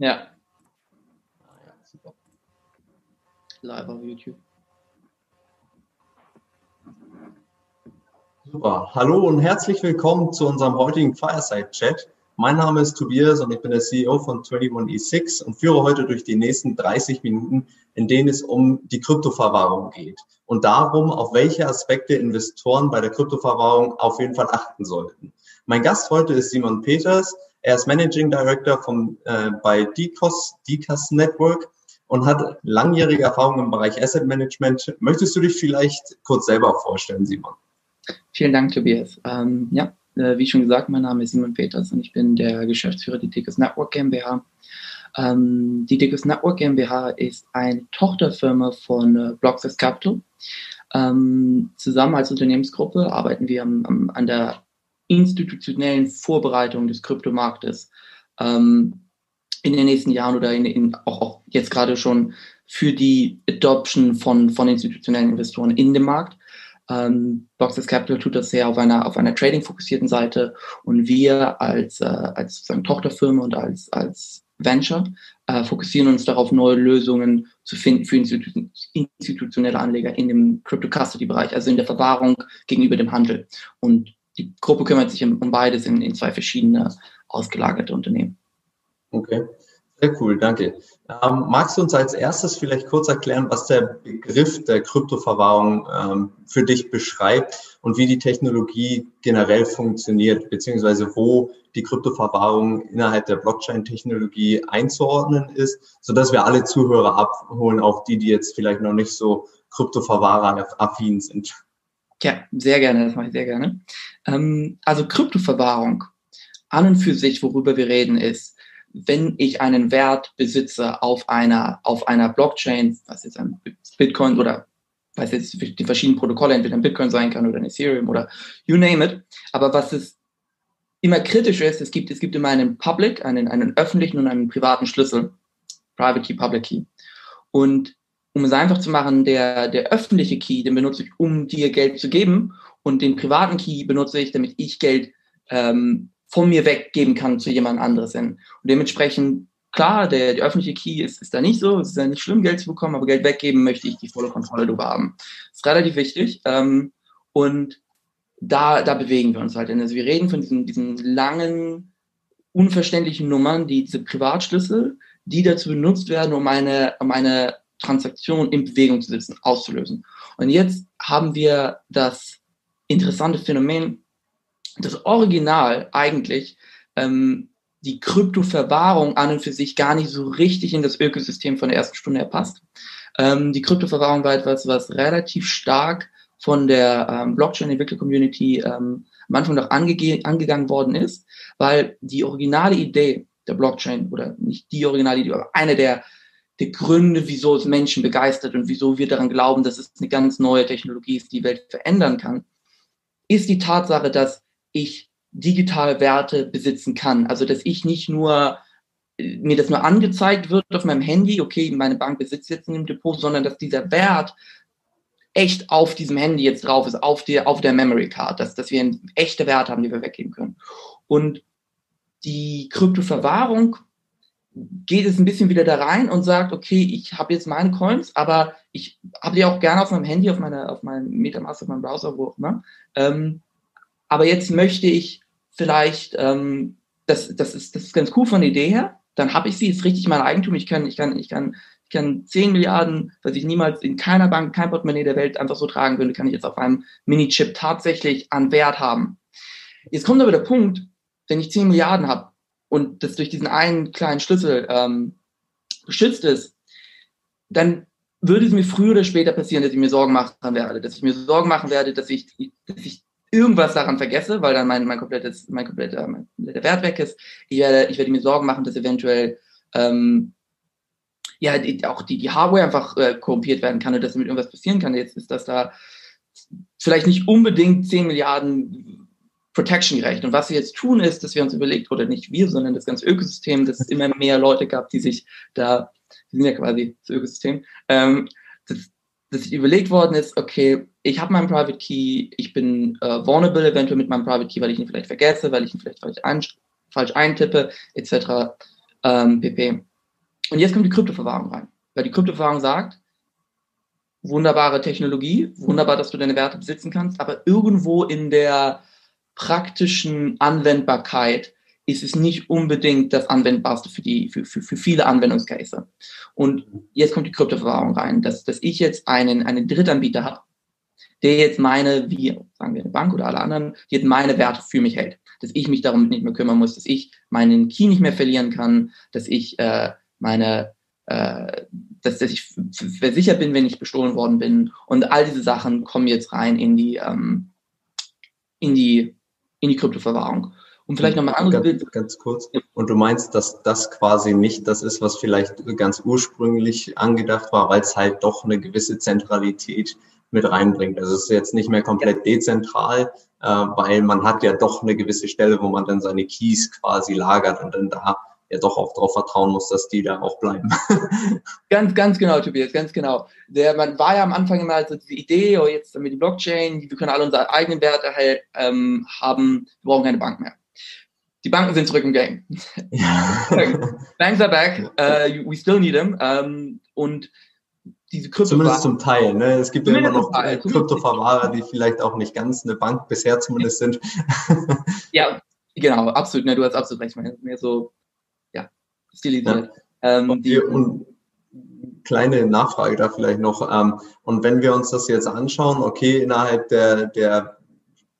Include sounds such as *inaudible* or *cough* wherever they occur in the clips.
Ja. Ah, ja super. Live auf YouTube. Super. Hallo und herzlich willkommen zu unserem heutigen Fireside Chat. Mein Name ist Tobias und ich bin der CEO von 21E6 und führe heute durch die nächsten 30 Minuten, in denen es um die Kryptoverwahrung geht und darum, auf welche Aspekte Investoren bei der Kryptoverwahrung auf jeden Fall achten sollten. Mein Gast heute ist Simon Peters. Er ist Managing Director vom, äh, bei DCOS, DCAS Network und hat langjährige Erfahrung im Bereich Asset Management. Möchtest du dich vielleicht kurz selber vorstellen, Simon? Vielen Dank, Tobias. Ähm, ja, äh, wie schon gesagt, mein Name ist Simon Peters und ich bin der Geschäftsführer der Dickus Network GmbH. Ähm, die Dickus Network GmbH ist eine Tochterfirma von äh, Blockfest Capital. Ähm, zusammen als Unternehmensgruppe arbeiten wir am, am, an der institutionellen Vorbereitung des Kryptomarktes ähm, in den nächsten Jahren oder in, in, auch, auch jetzt gerade schon für die Adoption von, von institutionellen Investoren in dem Markt. Ähm, Boxes Capital tut das sehr auf einer, auf einer trading-fokussierten Seite und wir als, äh, als sozusagen Tochterfirma und als, als Venture äh, fokussieren uns darauf, neue Lösungen zu finden für Institu institutionelle Anleger in dem Crypto-Custody-Bereich, also in der Verwahrung gegenüber dem Handel. Und die Gruppe kümmert sich um, beides in, in zwei verschiedene ausgelagerte Unternehmen. Okay. Sehr cool, danke. Ähm, magst du uns als erstes vielleicht kurz erklären, was der Begriff der Kryptoverwahrung ähm, für dich beschreibt und wie die Technologie generell funktioniert, beziehungsweise wo die Kryptoverwahrung innerhalb der Blockchain-Technologie einzuordnen ist, sodass wir alle Zuhörer abholen, auch die, die jetzt vielleicht noch nicht so Kryptoverwahrer-affin sind? Ja, sehr gerne, das mache ich sehr gerne. Ähm, also Kryptoverwahrung an und für sich, worüber wir reden, ist, wenn ich einen Wert besitze auf einer, auf einer Blockchain, was jetzt ein Bitcoin oder was jetzt die verschiedenen Protokolle entweder ein Bitcoin sein kann oder ein Ethereum oder you name it. Aber was es immer kritisch ist, es gibt, es gibt immer einen Public, einen, einen öffentlichen und einen privaten Schlüssel. Private Key, Public Key. Und um es einfach zu machen, der, der öffentliche Key, den benutze ich, um dir Geld zu geben. Und den privaten Key benutze ich, damit ich Geld ähm, von mir weggeben kann zu jemand anderes hin. Und dementsprechend, klar, der, der öffentliche Key ist, ist da nicht so, es ist ja nicht schlimm, Geld zu bekommen, aber Geld weggeben möchte ich die volle Kontrolle darüber haben. Das ist relativ wichtig. Ähm, und da, da bewegen wir uns halt. Also wir reden von diesen, diesen langen, unverständlichen Nummern, die, diese Privatschlüssel, die dazu benutzt werden, um eine, um eine Transaktion in Bewegung zu setzen, auszulösen. Und jetzt haben wir das interessante Phänomen, das Original eigentlich ähm, die Kryptoverwahrung an und für sich gar nicht so richtig in das Ökosystem von der ersten Stunde her passt. Ähm, die Kryptoverwahrung war etwas, was relativ stark von der ähm, Blockchain-Entwickler-Community ähm, am Anfang noch ange angegangen worden ist, weil die originale Idee der Blockchain oder nicht die originale Idee, aber eine der, der Gründe, wieso es Menschen begeistert und wieso wir daran glauben, dass es eine ganz neue Technologie ist, die die Welt verändern kann, ist die Tatsache, dass ich digital Werte besitzen kann. Also dass ich nicht nur mir das nur angezeigt wird auf meinem Handy, okay, meine Bank besitzt jetzt in dem Depot, sondern dass dieser Wert echt auf diesem Handy jetzt drauf ist, auf der, auf der Memory Card, dass, dass wir einen echte Wert haben, die wir weggeben können. Und die Kryptoverwahrung geht es ein bisschen wieder da rein und sagt, okay, ich habe jetzt meine Coins, aber ich habe die auch gerne auf meinem Handy, auf meiner, auf meinem Metamask, auf meinem Browser, wo auch immer. Ähm, aber jetzt möchte ich vielleicht, ähm, das, das, ist, das ist ganz cool von der Idee her, dann habe ich sie, ist richtig mein Eigentum, ich kann, ich kann, ich kann, ich kann 10 Milliarden, was ich niemals in keiner Bank, kein Portemonnaie der Welt einfach so tragen würde, kann ich jetzt auf einem Mini-Chip tatsächlich an Wert haben. Jetzt kommt aber der Punkt, wenn ich 10 Milliarden habe und das durch diesen einen kleinen Schlüssel ähm, geschützt ist, dann würde es mir früher oder später passieren, dass ich mir Sorgen machen werde, dass ich mir Sorgen machen werde, dass ich, dass ich irgendwas daran vergesse, weil dann mein, mein komplettes, mein kompletter, mein kompletter Wert weg ist. Ich werde, ich werde mir Sorgen machen, dass eventuell ähm, ja die, auch die, die Hardware einfach äh, korrumpiert werden kann und dass damit irgendwas passieren kann. Jetzt ist das da vielleicht nicht unbedingt 10 Milliarden Protection gerecht. Und was wir jetzt tun, ist, dass wir uns überlegt, oder nicht wir, sondern das ganze Ökosystem, dass es immer mehr Leute gab, die sich da, die sind ja quasi das Ökosystem, ähm, dass, dass sich überlegt worden ist, okay, ich habe meinen Private Key, ich bin äh, vulnerable eventuell mit meinem Private Key, weil ich ihn vielleicht vergesse, weil ich ihn vielleicht falsch, ein, falsch eintippe, etc. Ähm, pp. Und jetzt kommt die Kryptoverwahrung rein. Weil die Kryptoverwahrung sagt, wunderbare Technologie, wunderbar, dass du deine Werte besitzen kannst, aber irgendwo in der praktischen Anwendbarkeit ist es nicht unbedingt das Anwendbarste für, die, für, für, für viele Anwendungscase. Und jetzt kommt die Kryptoverwahrung rein, dass, dass ich jetzt einen, einen Drittanbieter habe, der jetzt meine, wie sagen wir eine Bank oder alle anderen, die jetzt meine Werte für mich hält. Dass ich mich darum nicht mehr kümmern muss, dass ich meinen Key nicht mehr verlieren kann, dass ich äh, meine äh, dass, dass ich versichert bin, wenn ich bestohlen worden bin. Und all diese Sachen kommen jetzt rein in die, ähm, in die, in die Kryptoverwahrung. Und vielleicht nochmal ein anderes Bild. Ganz kurz. Und du meinst, dass das quasi nicht das ist, was vielleicht ganz ursprünglich angedacht war, weil es halt doch eine gewisse Zentralität mit reinbringt. Also es ist jetzt nicht mehr komplett dezentral, äh, weil man hat ja doch eine gewisse Stelle, wo man dann seine Keys quasi lagert und dann da ja doch auch darauf vertrauen muss, dass die da auch bleiben. *laughs* ganz, ganz genau, Tobias, ganz genau. Der, man war ja am Anfang immer so diese Idee, oh, jetzt wir die Blockchain, wir können alle unsere eigenen Werte halt, ähm, haben, wir brauchen keine Bank mehr. Die Banken sind zurück im Game. Ja. *laughs* Banks are back, uh, we still need them. Um, und diese Krypto Zumindest zum Teil. Ne? Es gibt ja immer noch Kryptoverwahrer, die vielleicht auch nicht ganz eine Bank bisher zumindest sind. ja, genau, absolut. Ne? Du hast absolut recht. Mehr so stilisiert. Ja. Ähm, und, die, und kleine Nachfrage da vielleicht noch. Ähm, und wenn wir uns das jetzt anschauen, okay, innerhalb der, der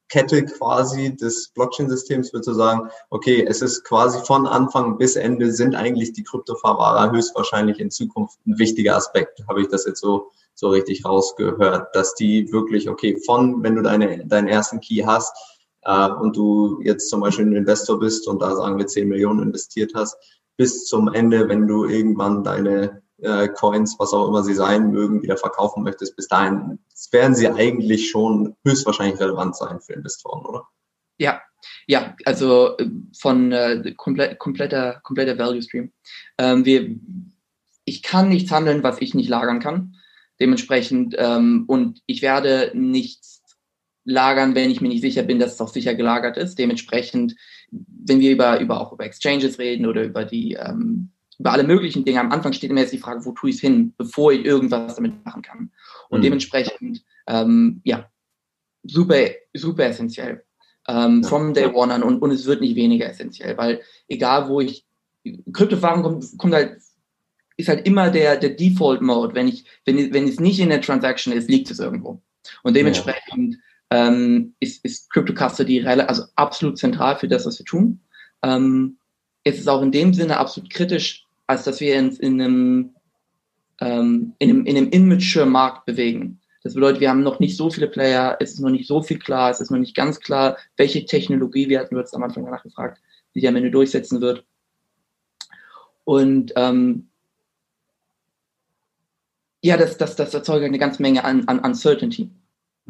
Kette quasi des Blockchain-Systems wird so sagen, okay, es ist quasi von Anfang bis Ende sind eigentlich die Kryptoverwahrer höchstwahrscheinlich in Zukunft ein wichtiger Aspekt. Habe ich das jetzt so, so richtig rausgehört, dass die wirklich, okay, von, wenn du deine, deinen ersten Key hast, äh, und du jetzt zum Beispiel ein Investor bist und da sagen wir 10 Millionen investiert hast, bis zum Ende, wenn du irgendwann deine äh, Coins, was auch immer sie sein mögen, wieder verkaufen möchtest. Bis dahin werden sie eigentlich schon höchstwahrscheinlich relevant sein für Investoren, oder? Ja, ja, also äh, von äh, komplett, kompletter, kompletter Value Stream. Ähm, wir, ich kann nichts handeln, was ich nicht lagern kann. Dementsprechend, ähm, und ich werde nichts lagern, wenn ich mir nicht sicher bin, dass es auch sicher gelagert ist. Dementsprechend wenn wir über, über auch über Exchanges reden oder über die ähm, über alle möglichen Dinge, am Anfang steht immer jetzt die Frage, wo tue ich es hin, bevor ich irgendwas damit machen kann. Und mhm. dementsprechend, ähm, ja, super, super essentiell. Ähm, ja. From day one an und, und es wird nicht weniger essentiell, weil egal wo ich, Kryptowährung kommt, kommt halt, ist halt immer der, der Default Mode. Wenn ich, wenn, wenn es nicht in der Transaction ist, liegt es irgendwo. Und dementsprechend, ja ähm, ist, ist Crypto Custody also absolut zentral für das, was wir tun. Ähm, es ist auch in dem Sinne absolut kritisch, als dass wir uns in einem, ähm, in einem, in einem immature Markt bewegen. Das bedeutet, wir haben noch nicht so viele Player, es ist noch nicht so viel klar, es ist noch nicht ganz klar, welche Technologie, wir hatten uns am Anfang danach gefragt, die am Ende durchsetzen wird. Und ähm, ja, das, das, das erzeugt eine ganze Menge an, an Uncertainty.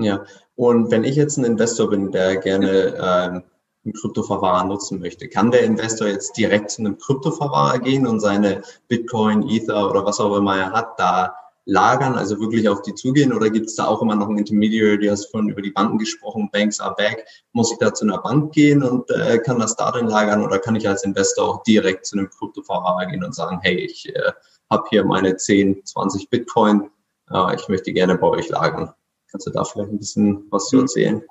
Ja, und wenn ich jetzt ein Investor bin, der gerne ähm, einen Kryptoverwahrer nutzen möchte, kann der Investor jetzt direkt zu einem Kryptoverwahrer gehen und seine Bitcoin, Ether oder was auch immer er hat, da lagern, also wirklich auf die zugehen? Oder gibt es da auch immer noch einen Intermediary, du hast vorhin über die Banken gesprochen, Banks are back. Muss ich da zu einer Bank gehen und äh, kann das da drin lagern oder kann ich als Investor auch direkt zu einem Kryptoverwahrer gehen und sagen, hey, ich äh, habe hier meine 10, 20 Bitcoin, äh, ich möchte gerne bei euch lagern? Kannst du da vielleicht ein bisschen was zu hm. erzählen?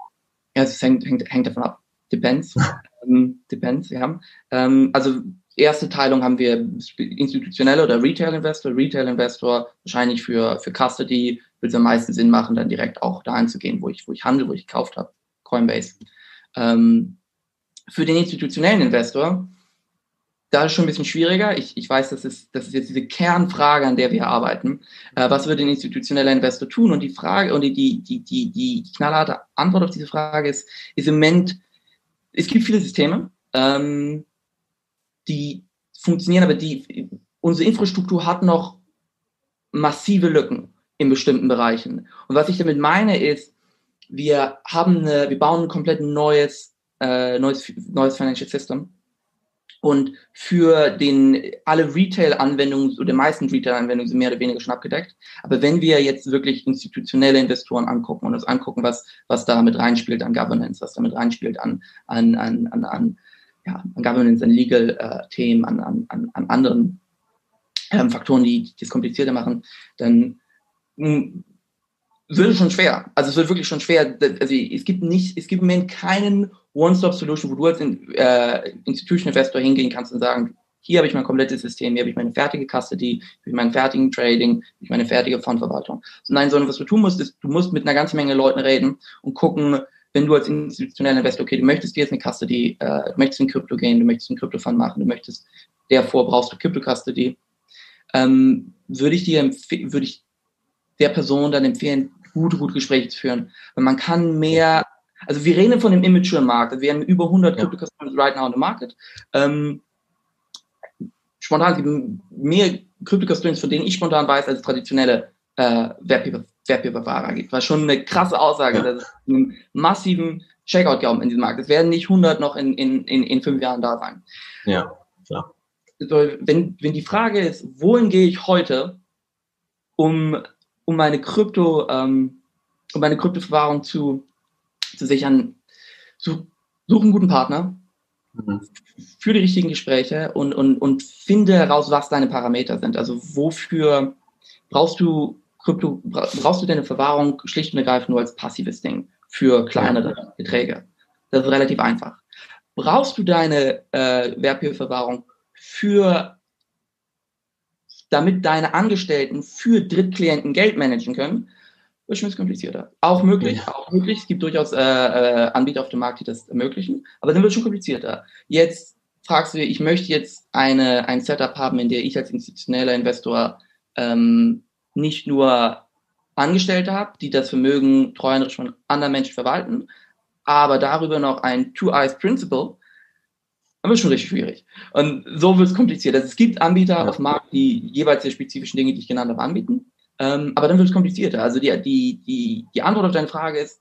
Ja, es hängt, hängt, hängt davon ab. Depends. *laughs* ähm, depends, ja. Ähm, also erste Teilung haben wir institutionelle oder Retail Investor. Retail Investor wahrscheinlich für, für Custody würde es am meisten Sinn machen, dann direkt auch dahin zu gehen, wo ich, wo ich handle, wo ich gekauft habe. Coinbase. Ähm, für den institutionellen Investor da ist schon ein bisschen schwieriger. Ich, ich weiß, das ist, das ist jetzt diese Kernfrage, an der wir arbeiten. Äh, was würde ein institutioneller Investor tun? Und die Frage und die, die, die, die, die knallharte Antwort auf diese Frage ist, ist im Moment, es gibt viele Systeme, ähm, die funktionieren, aber die, unsere Infrastruktur hat noch massive Lücken in bestimmten Bereichen. Und was ich damit meine ist, wir haben eine, wir bauen ein komplett neues, äh, neues, neues Financial System und für den, alle Retail-Anwendungen oder die meisten Retail-Anwendungen sind mehr oder weniger schon abgedeckt. Aber wenn wir jetzt wirklich institutionelle Investoren angucken und uns angucken, was, was da mit reinspielt an Governance, was da mit reinspielt an, an, an, an, an, ja, an Governance, an Legal-Themen, äh, an, an, an, an anderen ähm, Faktoren, die, die es komplizierter machen, dann mh, hm, wird es schon schwer. Also es wird wirklich schon schwer. Also es gibt nicht, es gibt im Moment keinen One-Stop-Solution, wo du als äh, Institution Investor hingehen kannst und sagen, hier habe ich mein komplettes System, hier habe ich meine fertige Custody, habe ich meinen fertigen Trading, hier ich meine fertige Fondverwaltung. Nein, sondern was du tun musst, ist, du musst mit einer ganzen Menge Leuten reden und gucken, wenn du als institutioneller Investor, okay, du möchtest dir jetzt eine Custody, äh, du möchtest in Krypto gehen, du möchtest einen Krypto-Fund machen, du möchtest, davor brauchst du Krypto-Custody, ähm, würde ich dir, würde ich der Person dann empfehlen, gute, gute Gespräche zu führen. Weil man kann mehr, also wir reden von dem immature Markt, also wir haben über 100 ja. Crypto-Customers right now in the market. Ähm, spontan, mehr Crypto-Custodians, von denen ich spontan weiß, als traditionelle äh, Wertpapierfahrer gibt. War schon eine krasse Aussage, ja. dass es einen massiven Checkout gab in diesem Markt. Es werden nicht 100 noch in, in, in, in fünf Jahren da sein. Ja, klar. Wenn, wenn die Frage ist, wohin gehe ich heute, um, um meine Krypto, ähm, um meine Kryptoverwahrung zu, zu sichern, such, such einen guten Partner, mhm. für die richtigen Gespräche und, und, und finde heraus, was deine Parameter sind. Also wofür brauchst du Krypto, brauchst du deine Verwahrung schlicht und ergreifend nur als passives Ding für kleinere Beträge. Das ist relativ einfach. Brauchst du deine äh, Wertpapierverwahrung für damit deine Angestellten für Drittklienten Geld managen können, wird schon ein bisschen komplizierter. Auch möglich, auch möglich. Es gibt durchaus äh, äh, Anbieter auf dem Markt, die das ermöglichen, aber dann wird es schon komplizierter. Jetzt fragst du, ich möchte jetzt eine, ein Setup haben, in der ich als institutioneller Investor ähm, nicht nur Angestellte habe, die das Vermögen treuhänderisch von anderen Menschen verwalten, aber darüber noch ein Two-Eyes-Principle, dann wird schon richtig schwierig. Und so wird es kompliziert. Also es gibt Anbieter ja. auf dem Markt, die jeweils die spezifischen Dinge, die ich genannt habe, anbieten. Ähm, aber dann wird es komplizierter. Also die, die, die, die Antwort auf deine Frage ist,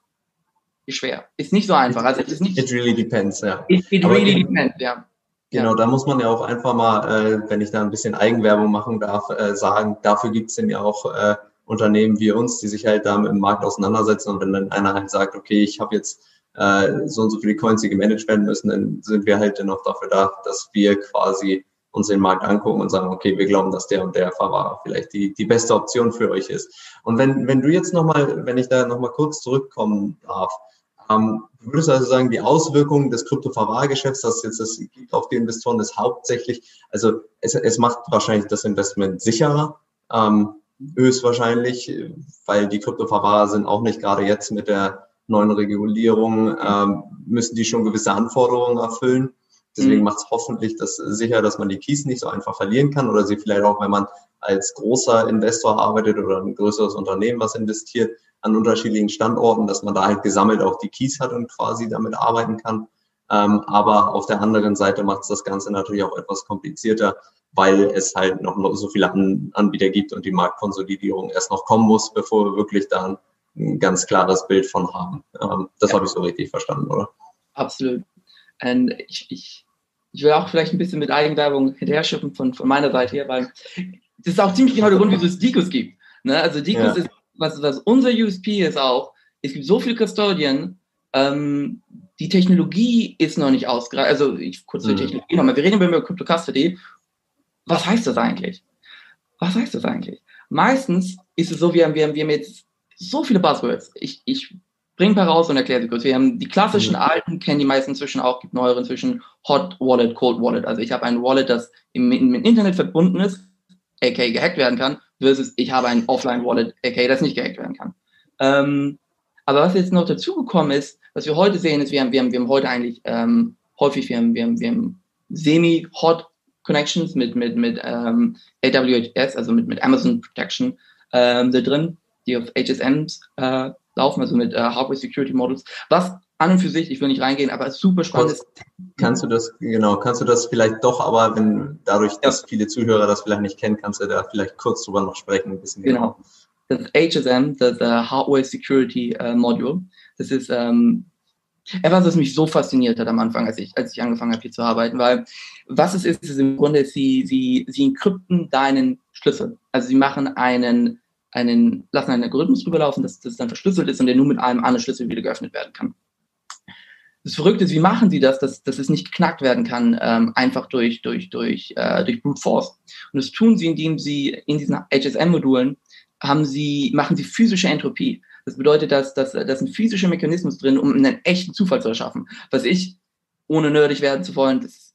ist schwer. Ist nicht so einfach. Also es ist nicht. It really depends, ja. It, it really depends, ja. Genau, da muss man ja auch einfach mal, äh, wenn ich da ein bisschen Eigenwerbung machen darf, äh, sagen, dafür gibt es denn ja auch äh, Unternehmen wie uns, die sich halt da mit dem Markt auseinandersetzen. Und wenn dann einer halt sagt, okay, ich habe jetzt äh, so und so viele Coins, die gemanagt werden müssen, dann sind wir halt dennoch dafür da, dass wir quasi uns den Markt angucken und sagen, okay, wir glauben, dass der und der Verwahrer vielleicht die, die beste Option für euch ist. Und wenn, wenn du jetzt nochmal, wenn ich da nochmal kurz zurückkommen darf, ähm, würdest du also sagen, die Auswirkungen des Kryptoverwahrgeschäfts, das jetzt das gibt auf die Investoren, ist hauptsächlich, also es, es macht wahrscheinlich das Investment sicherer, ähm, höchstwahrscheinlich, weil die Kryptoverwahrer sind auch nicht gerade jetzt mit der neuen Regulierung, ähm, müssen die schon gewisse Anforderungen erfüllen. Deswegen mhm. macht es hoffentlich das sicher, dass man die Keys nicht so einfach verlieren kann oder sie vielleicht auch, wenn man als großer Investor arbeitet oder ein größeres Unternehmen, was investiert, an unterschiedlichen Standorten, dass man da halt gesammelt auch die Keys hat und quasi damit arbeiten kann. Ähm, aber auf der anderen Seite macht es das Ganze natürlich auch etwas komplizierter, weil es halt noch so viele An Anbieter gibt und die Marktkonsolidierung erst noch kommen muss, bevor wir wirklich da ein ganz klares Bild von haben. Ähm, das ja. habe ich so richtig verstanden, oder? Absolut. Und ich, ich, ich will auch vielleicht ein bisschen mit Eigenwerbung hinterher schiffen von, von meiner Seite her, weil das ist auch ziemlich genau der Grund, wieso es Dicos gibt. Ne? Also Dicos ja. ist was, was unser USP ist auch, es gibt so viel Custodian, ähm, die Technologie ist noch nicht ausgereift. Also ich kurz zur mhm. Technologie nochmal. Wir reden über Crypto Custody. Was heißt das eigentlich? Was heißt das eigentlich? Meistens ist es so, wir haben, wir haben, wir haben jetzt so viele Buzzwords. Ich, ich bringe ein paar raus und erkläre sie kurz. Wir haben die klassischen mhm. alten, kennen die meisten inzwischen auch, gibt neuere inzwischen Hot Wallet, Cold Wallet. Also ich habe ein Wallet, das im, im Internet verbunden ist, aka gehackt werden kann, versus ich habe ein Offline-Wallet, aka das nicht gehackt werden kann. Ähm, aber was jetzt noch dazugekommen ist, was wir heute sehen, ist, wir haben, wir haben, wir haben heute eigentlich ähm, häufig, wir haben, wir haben, wir haben semi-hot Connections mit, mit, mit ähm, AWS, also mit, mit Amazon Protection ähm, da drin, die auf HSMs äh, laufen, also mit äh, Hardware Security Models, was an und für sich, ich will nicht reingehen, aber super spannend. Kannst du das, genau, kannst du das vielleicht doch, aber wenn dadurch, dass viele Zuhörer das vielleicht nicht kennen, kannst du da vielleicht kurz drüber noch sprechen, ein bisschen genau. genau. Das HSM, das Hardware Security uh, Module, das ist ähm, etwas, was mich so fasziniert hat am Anfang, als ich, als ich angefangen habe, hier zu arbeiten, weil was es ist, ist im Grunde, sie, sie, sie encrypten deinen Schlüssel. Also sie machen einen, einen, lassen einen Algorithmus drüber laufen, dass das dann verschlüsselt ist und der nur mit einem anderen Schlüssel wieder geöffnet werden kann. das Verrückte ist, wie machen sie das, dass, dass es nicht geknackt werden kann, ähm, einfach durch, durch, durch, äh, durch Brute Force. Und das tun sie, indem sie in diesen HSM-Modulen haben sie, machen sie physische Entropie. Das bedeutet, dass, dass, dass ein physischer Mechanismus drin, um einen echten Zufall zu erschaffen. Was ich, ohne nerdig werden zu wollen, das,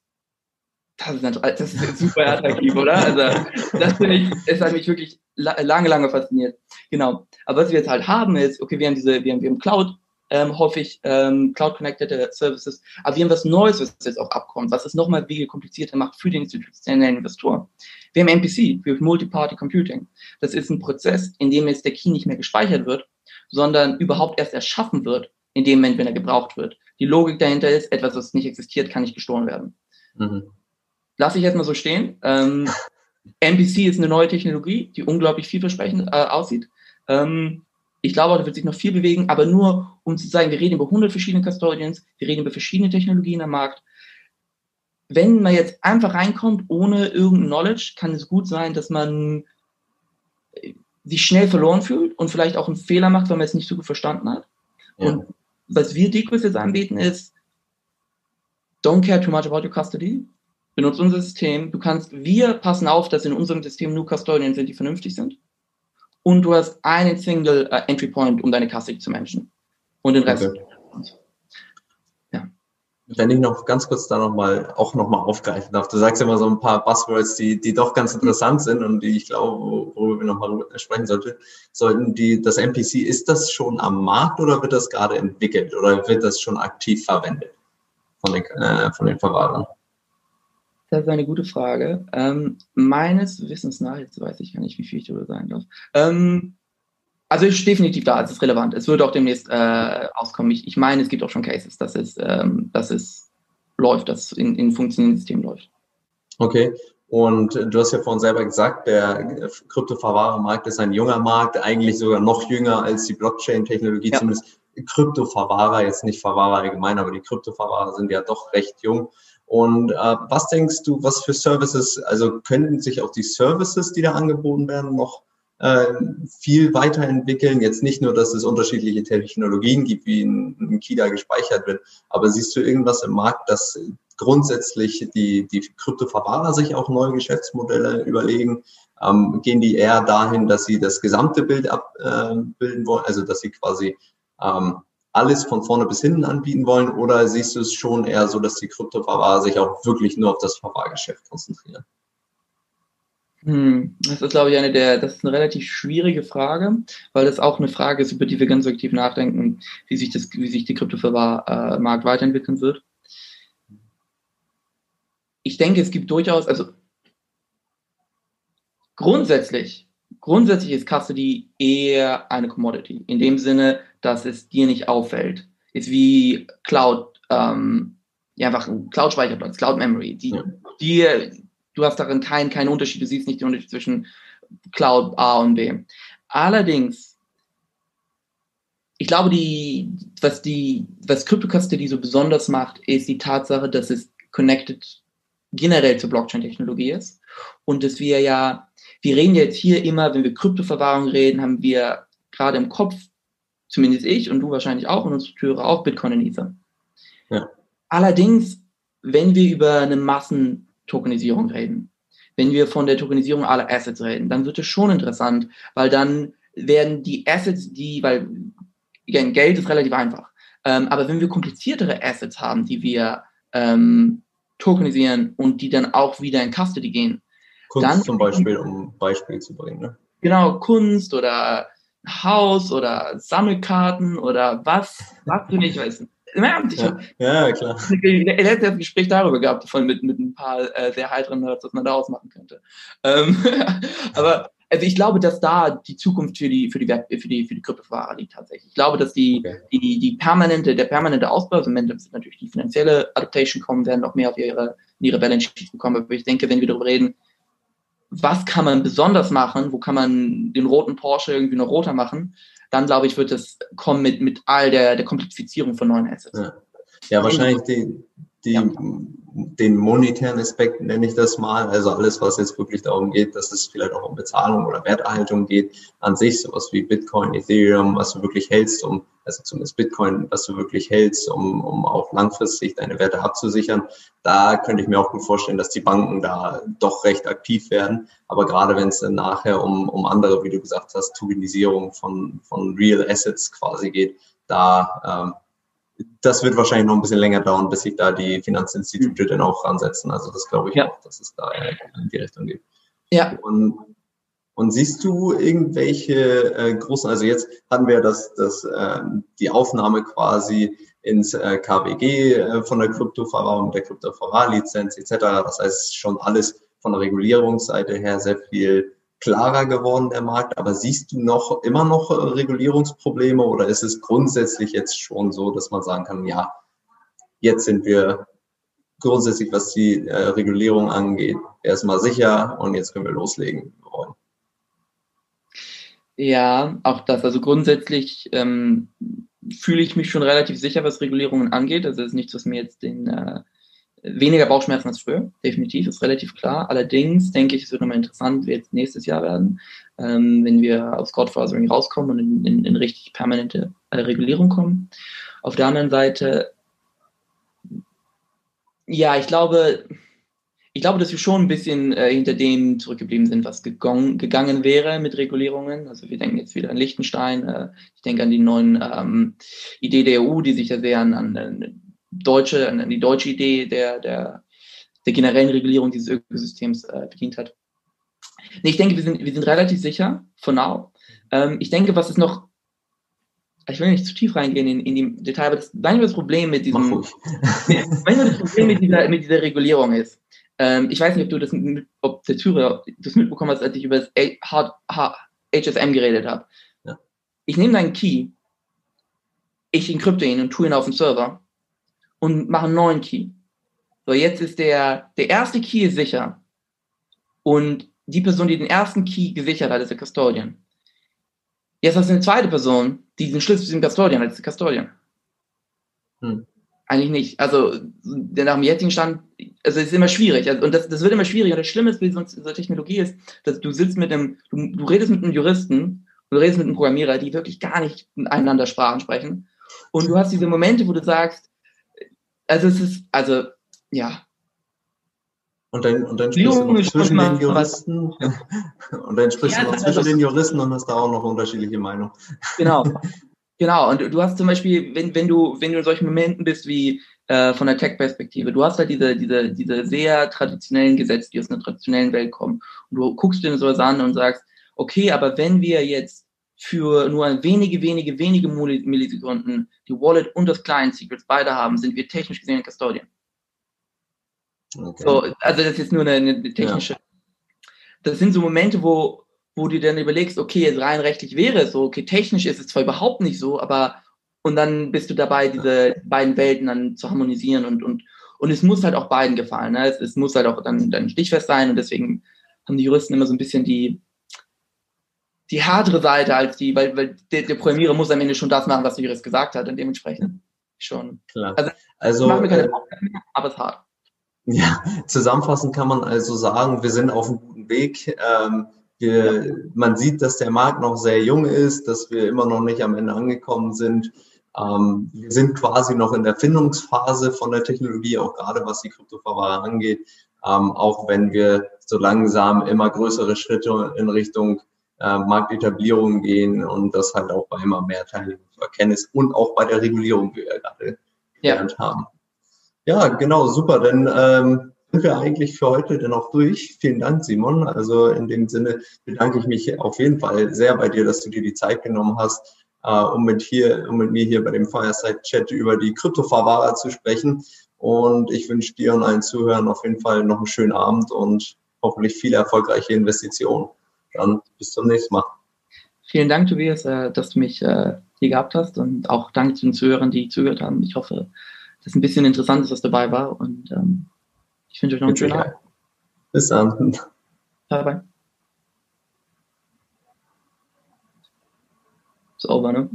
das, ist, das ist super attraktiv, oder? Also, das finde ich, es hat mich wirklich lange, lange fasziniert. Genau. Aber was wir jetzt halt haben ist, okay, wir haben diese, wir haben, wir haben Cloud, ähm, häufig ähm, Cloud-Connected Services. Aber wir haben was Neues, was jetzt auch abkommt, was es nochmal Wege komplizierter macht für den institutionellen Investor. Wir haben MPC, wir haben Multi-Party Computing. Das ist ein Prozess, in dem jetzt der Key nicht mehr gespeichert wird, sondern überhaupt erst erschaffen wird, in dem Moment, wenn er gebraucht wird. Die Logik dahinter ist, etwas, was nicht existiert, kann nicht gestohlen werden. Mhm. Lass ich jetzt mal so stehen. Ähm, *laughs* MPC ist eine neue Technologie, die unglaublich vielversprechend äh, aussieht. Ähm, ich glaube, da wird sich noch viel bewegen, aber nur um zu sagen, wir reden über 100 verschiedene Custodians, wir reden über verschiedene Technologien am Markt. Wenn man jetzt einfach reinkommt ohne irgendein Knowledge, kann es gut sein, dass man sich schnell verloren fühlt und vielleicht auch einen Fehler macht, weil man es nicht so gut verstanden hat. Ja. Und was wir Decris jetzt anbieten ist, don't care too much about your custody. Benutze unser System. Du kannst, wir passen auf, dass in unserem System nur Custodians sind, die vernünftig sind und du hast einen Single uh, Entry Point, um deine Kasse zu managen. Und den Rest. Okay. Ja. Wenn ich noch ganz kurz da nochmal, auch nochmal aufgreifen darf. Du sagst immer so ein paar Buzzwords, die, die doch ganz interessant sind und die ich glaube, worüber wir nochmal sprechen sollten. Sollten die, das NPC, ist das schon am Markt oder wird das gerade entwickelt oder wird das schon aktiv verwendet von den, äh, von den Verwahrern? Das ist eine gute Frage. Ähm, meines Wissens nach, jetzt weiß ich gar nicht, wie viel ich darüber sagen darf. Ähm, also ist definitiv da, es ist relevant. Es wird auch demnächst äh, auskommen. Ich, ich meine, es gibt auch schon Cases, dass es, ähm, dass es läuft, dass es in, in funktionierenden Systemen läuft. Okay. Und du hast ja vorhin selber gesagt, der Kryptoverwahrermarkt ist ein junger Markt, eigentlich sogar noch jünger als die Blockchain-Technologie, ja. zumindest Kryptoverwahrer, jetzt nicht Verwahrer allgemein, aber die Kryptoverwahrer sind ja doch recht jung. Und äh, was denkst du, was für Services, also könnten sich auch die Services, die da angeboten werden, noch äh, viel weiterentwickeln? Jetzt nicht nur, dass es unterschiedliche Technologien gibt, wie in, in KIDA gespeichert wird, aber siehst du irgendwas im Markt, dass grundsätzlich die, die Kryptoverwahrer sich auch neue Geschäftsmodelle überlegen? Ähm, gehen die eher dahin, dass sie das gesamte Bild abbilden äh, wollen, also dass sie quasi ähm, alles von vorne bis hinten anbieten wollen oder siehst du es schon eher so, dass die Kryptoverwahrer sich auch wirklich nur auf das Verwahrgeschäft konzentrieren? Hm, das ist, glaube ich, eine der, das ist eine relativ schwierige Frage, weil das auch eine Frage ist, über die wir ganz aktiv nachdenken, wie sich das, wie sich die Kryptoverwahrmarkt weiterentwickeln wird. Ich denke, es gibt durchaus, also grundsätzlich Grundsätzlich ist Custody eher eine Commodity, in dem Sinne, dass es dir nicht auffällt. Ist wie Cloud, ähm, ja, einfach ein Cloud-Speicherplatz, Cloud-Memory. Die, ja. die, du hast darin keinen keinen Unterschied, du siehst nicht den Unterschied zwischen Cloud A und B. Allerdings, ich glaube, die, was die, was Crypto Custody so besonders macht, ist die Tatsache, dass es connected generell zur Blockchain-Technologie ist und dass wir ja wir reden jetzt hier immer, wenn wir Kryptoverwahrung reden, haben wir gerade im Kopf, zumindest ich und du wahrscheinlich auch und unsere Türe auch, Bitcoin und Ether. Ja. Allerdings, wenn wir über eine Massentokenisierung reden, wenn wir von der Tokenisierung aller Assets reden, dann wird es schon interessant, weil dann werden die Assets, die, weil Geld ist relativ einfach, ähm, aber wenn wir kompliziertere Assets haben, die wir ähm, tokenisieren und die dann auch wieder in Custody gehen, Kunst dann, zum Beispiel, um ein Beispiel zu bringen. Ne? Genau, Kunst oder Haus oder Sammelkarten oder was, was du nicht weißt. Ja, ja, klar. Letztes ein Gespräch darüber gehabt, von mit, mit ein paar äh, sehr heiteren Nerds, was man daraus machen könnte. Ähm, *laughs* aber also ich glaube, dass da die Zukunft für die für die für die für die Kryptoware liegt tatsächlich. Ich glaube, dass die okay. die die permanente der permanente Ausbau, also natürlich die finanzielle Adaptation kommen, werden noch mehr auf ihre in ihre Balance Sheets bekommen. Aber ich denke, wenn wir darüber reden, was kann man besonders machen, wo kann man den roten Porsche irgendwie noch roter machen, dann glaube ich, wird es kommen mit, mit all der, der Komplexifizierung von neuen Assets. Ja, ja wahrscheinlich die, die, ja. den monetären Aspekt nenne ich das mal, also alles, was jetzt wirklich darum geht, dass es vielleicht auch um Bezahlung oder Werterhaltung geht, an sich, sowas wie Bitcoin, Ethereum, was du wirklich hältst, um, also zumindest Bitcoin, was du wirklich hältst, um, um auch langfristig deine Werte abzusichern, da könnte ich mir auch gut vorstellen, dass die Banken da doch recht aktiv werden. Aber gerade wenn es dann nachher um, um andere, wie du gesagt hast, Tokenisierung von, von Real Assets quasi geht, da ähm, das wird wahrscheinlich noch ein bisschen länger dauern, bis sich da die Finanzinstitute dann auch ransetzen. Also das glaube ich ja. auch, dass es da in die Richtung geht. Ja. Und, und siehst du irgendwelche äh, großen, also jetzt hatten wir das, das, äh, die Aufnahme quasi ins äh, KWG äh, von der Kryptoverwahrung, der Kryptoverwahrlizenz etc. Das heißt schon alles von der Regulierungsseite her sehr viel klarer geworden, der Markt. Aber siehst du noch immer noch äh, Regulierungsprobleme oder ist es grundsätzlich jetzt schon so, dass man sagen kann, ja, jetzt sind wir grundsätzlich, was die äh, Regulierung angeht, erstmal sicher und jetzt können wir loslegen? Ja, auch das. Also grundsätzlich ähm, fühle ich mich schon relativ sicher, was Regulierungen angeht. Also das ist nichts, was mir jetzt den äh, weniger Bauchschmerzen als früher, definitiv, ist relativ klar. Allerdings denke ich, es wird nochmal interessant, wie jetzt nächstes Jahr werden, ähm, wenn wir aus Godfathering rauskommen und in, in, in richtig permanente äh, Regulierung kommen. Auf der anderen Seite, ja, ich glaube, ich glaube, dass wir schon ein bisschen äh, hinter dem zurückgeblieben sind, was gegangen, gegangen wäre mit Regulierungen. Also wir denken jetzt wieder an Liechtenstein, äh, ich denke an die neuen ähm, Idee der EU, die sich ja sehr an, an deutsche, an die deutsche Idee der, der, der generellen Regulierung dieses Ökosystems äh, bedient hat. Nee, ich denke, wir sind, wir sind relativ sicher, for now. Ähm, ich denke, was ist noch, ich will nicht zu tief reingehen in, in die Detail, aber das, manchmal das Problem mit diesem, manchmal *laughs* das Problem mit dieser, mit dieser Regulierung ist, ähm, ich weiß nicht, ob du das, ob der Türer das mitbekommen hast, als ich über das HSM geredet habe. Ja. Ich nehme deinen Key, ich encrypte ihn und tue ihn auf den Server und mache einen neuen Key. So, jetzt ist der, der erste Key sicher. Und die Person, die den ersten Key gesichert hat, ist der Custodian. Jetzt hast du eine zweite Person, die den Schlüssel zu dem Custodian hat, ist der Custodian. Hm. Eigentlich nicht. Also, nach dem jetzigen Stand, also es ist immer schwierig. Also, und das, das wird immer schwieriger. Das Schlimme ist, wie so, so Technologie ist, dass du sitzt mit einem, du, du redest mit einem Juristen, du redest mit einem Programmierer, die wirklich gar nicht miteinander Sprachen sprechen. Und du hast diese Momente, wo du sagst, also es ist, also, ja. Und dann, und dann sprichst du noch zwischen den Juristen *laughs* und dann sprichst ja, du noch zwischen also, den Juristen und hast da auch noch unterschiedliche Meinungen. Genau. *laughs* Genau, und du hast zum Beispiel, wenn, wenn du, wenn du in solchen Momenten bist wie äh, von der Tech-Perspektive, du hast halt diese, diese, diese sehr traditionellen Gesetze, die aus einer traditionellen Welt kommen. Und du guckst dir sowas an und sagst, okay, aber wenn wir jetzt für nur wenige, wenige, wenige Millisekunden die Wallet und das Client Secrets beide haben, sind wir technisch gesehen ein Custodian. Okay. So, also das ist jetzt nur eine, eine technische. Ja. Das sind so Momente, wo, wo du dann überlegst, okay, jetzt rein rechtlich wäre es so, okay, technisch ist es zwar überhaupt nicht so, aber und dann bist du dabei, diese beiden Welten dann zu harmonisieren und, und, und es muss halt auch beiden gefallen. Ne? Es, es muss halt auch dann, dann stichfest sein und deswegen haben die Juristen immer so ein bisschen die, die härtere Seite als die, weil, weil der, der Programmierer muss am Ende schon das machen, was Jurist gesagt hat und dementsprechend schon. Klar. Also, also macht mir keine äh, mehr, aber es ist hart. Ja, zusammenfassend kann man also sagen, wir sind auf einem guten Weg. Ähm, wir, ja. Man sieht, dass der Markt noch sehr jung ist, dass wir immer noch nicht am Ende angekommen sind. Ähm, wir sind quasi noch in der Findungsphase von der Technologie, auch gerade was die Kryptoverwahrer angeht. Ähm, auch wenn wir so langsam immer größere Schritte in Richtung äh, Marktetablierung gehen und das halt auch bei immer mehr Teilnehmern zu erkennen ist und auch bei der Regulierung, wie wir gerade ja. gelernt haben. Ja, genau, super. Dann ähm, sind wir eigentlich für heute dann auch durch. Vielen Dank, Simon. Also in dem Sinne bedanke ich mich auf jeden Fall sehr bei dir, dass du dir die Zeit genommen hast, äh, um, mit hier, um mit mir hier bei dem Fireside-Chat über die Kryptoverwahrer zu sprechen. Und ich wünsche dir und allen Zuhörern auf jeden Fall noch einen schönen Abend und hoffentlich viele erfolgreiche Investitionen. Dann bis zum nächsten Mal. Vielen Dank, Tobias, äh, dass du mich äh, hier gehabt hast und auch Dank zu den Zuhörern, die zugehört haben. Ich hoffe, dass ein bisschen Interessantes was dabei war und ähm, ich wünsche euch noch einen schönen Abend. Bis dann. Bye bye. Ist over, ne?